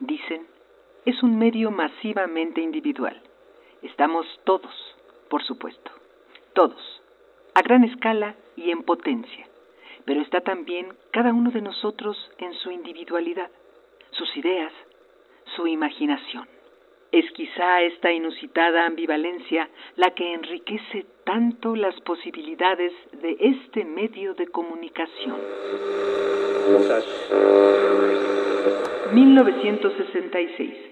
dicen, es un medio masivamente individual. Estamos todos, por supuesto, todos, a gran escala y en potencia pero está también cada uno de nosotros en su individualidad, sus ideas, su imaginación. Es quizá esta inusitada ambivalencia la que enriquece tanto las posibilidades de este medio de comunicación. 1966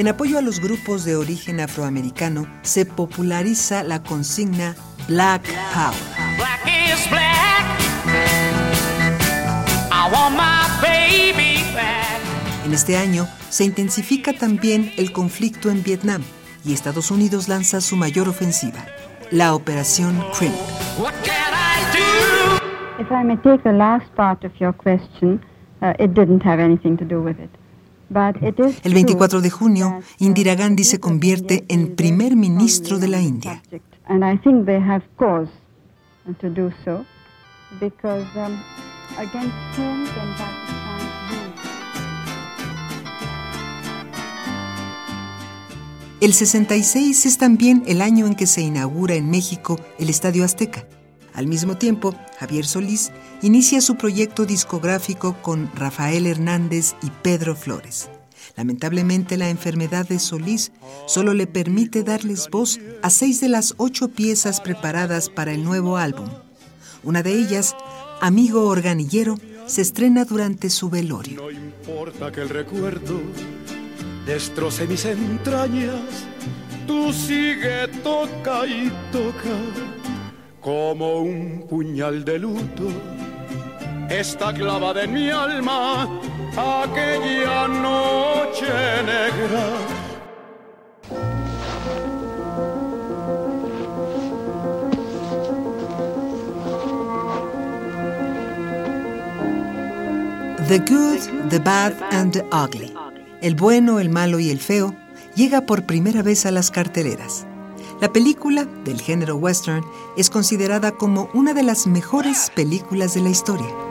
En apoyo a los grupos de origen afroamericano, se populariza la consigna Black Power. En este año se intensifica también el conflicto en Vietnam y Estados Unidos lanza su mayor ofensiva, la Operación Crimp. If I may take the last part of your question, uh, it didn't have anything to do with it. El 24 de junio, Indira Gandhi se convierte en primer ministro de la India. El 66 es también el año en que se inaugura en México el Estadio Azteca. Al mismo tiempo, Javier Solís inicia su proyecto discográfico con Rafael Hernández y Pedro Flores. Lamentablemente la enfermedad de Solís solo le permite darles voz a seis de las ocho piezas preparadas para el nuevo álbum. Una de ellas, Amigo Organillero, se estrena durante su velorio. No importa que el recuerdo destroce mis entrañas, tú sigue, toca y toca como un puñal de luto. Está clavada en mi alma aquella noche negra. The Good, The Bad and The Ugly. El bueno, el malo y el feo llega por primera vez a las carteleras. La película, del género western, es considerada como una de las mejores películas de la historia.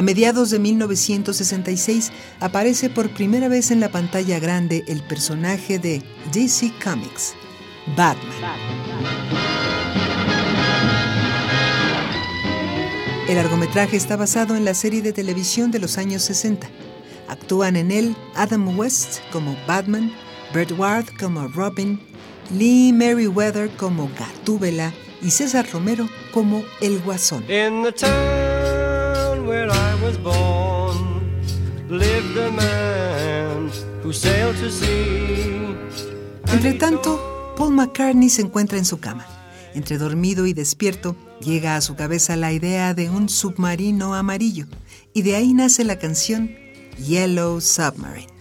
A mediados de 1966 aparece por primera vez en la pantalla grande el personaje de DC Comics, Batman. El largometraje está basado en la serie de televisión de los años 60. Actúan en él Adam West como Batman, Burt Ward como Robin, Lee Merriweather como Gatúbela y César Romero como El Guasón. Entre tanto, Paul McCartney se encuentra en su cama. Entre dormido y despierto, llega a su cabeza la idea de un submarino amarillo, y de ahí nace la canción Yellow Submarine.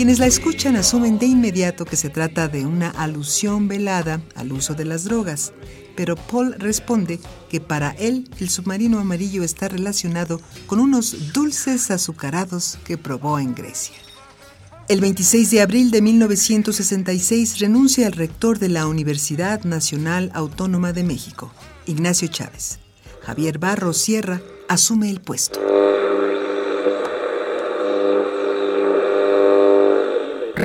Quienes la escuchan asumen de inmediato que se trata de una alusión velada al uso de las drogas, pero Paul responde que para él el submarino amarillo está relacionado con unos dulces azucarados que probó en Grecia. El 26 de abril de 1966 renuncia el rector de la Universidad Nacional Autónoma de México, Ignacio Chávez. Javier Barros Sierra asume el puesto.